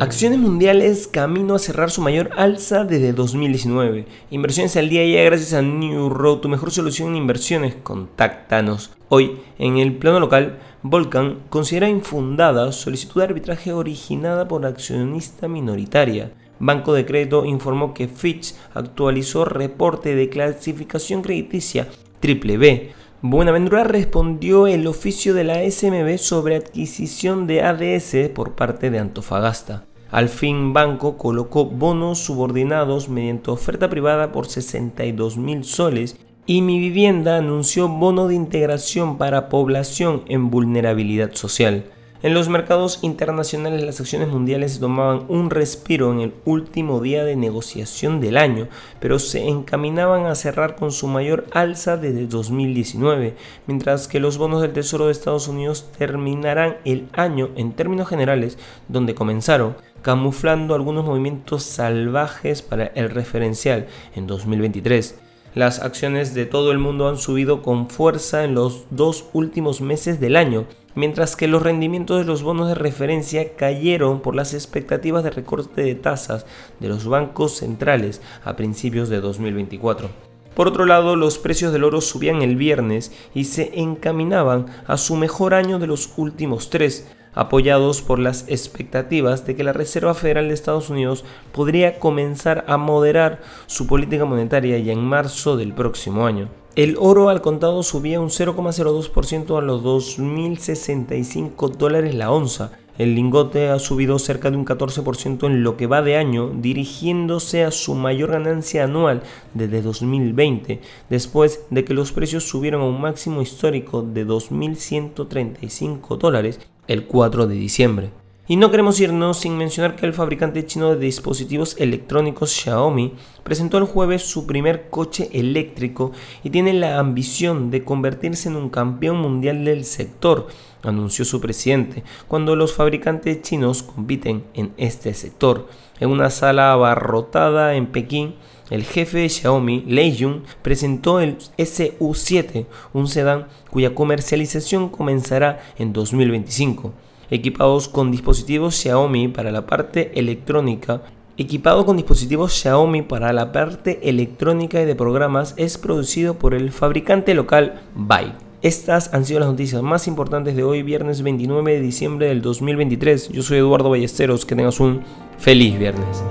Acciones mundiales camino a cerrar su mayor alza desde 2019. Inversiones al día ya gracias a New Road, tu mejor solución en inversiones. Contáctanos. Hoy, en el plano local, Volcan considera infundada solicitud de arbitraje originada por accionista minoritaria. Banco de Crédito informó que Fitch actualizó reporte de clasificación crediticia triple B Buenaventura respondió el oficio de la SMB sobre adquisición de ADS por parte de Antofagasta. Al fin Banco colocó bonos subordinados mediante oferta privada por 62 mil soles y Mi Vivienda anunció bono de integración para población en vulnerabilidad social. En los mercados internacionales las acciones mundiales tomaban un respiro en el último día de negociación del año, pero se encaminaban a cerrar con su mayor alza desde 2019, mientras que los bonos del Tesoro de Estados Unidos terminarán el año en términos generales donde comenzaron, camuflando algunos movimientos salvajes para el referencial en 2023. Las acciones de todo el mundo han subido con fuerza en los dos últimos meses del año, mientras que los rendimientos de los bonos de referencia cayeron por las expectativas de recorte de tasas de los bancos centrales a principios de 2024. Por otro lado, los precios del oro subían el viernes y se encaminaban a su mejor año de los últimos tres, apoyados por las expectativas de que la Reserva Federal de Estados Unidos podría comenzar a moderar su política monetaria ya en marzo del próximo año. El oro al contado subía un 0,02% a los 2.065 dólares la onza. El lingote ha subido cerca de un 14% en lo que va de año, dirigiéndose a su mayor ganancia anual desde 2020, después de que los precios subieron a un máximo histórico de 2.135 dólares el 4 de diciembre. Y no queremos irnos sin mencionar que el fabricante chino de dispositivos electrónicos Xiaomi presentó el jueves su primer coche eléctrico y tiene la ambición de convertirse en un campeón mundial del sector, anunció su presidente, cuando los fabricantes chinos compiten en este sector. En una sala abarrotada en Pekín, el jefe de Xiaomi, Lei Jun, presentó el SU7, un sedán cuya comercialización comenzará en 2025 equipados con dispositivos Xiaomi para la parte electrónica. Equipado con dispositivos Xiaomi para la parte electrónica y de programas, es producido por el fabricante local Byte. Estas han sido las noticias más importantes de hoy, viernes 29 de diciembre del 2023. Yo soy Eduardo Ballesteros, que tengas un feliz viernes.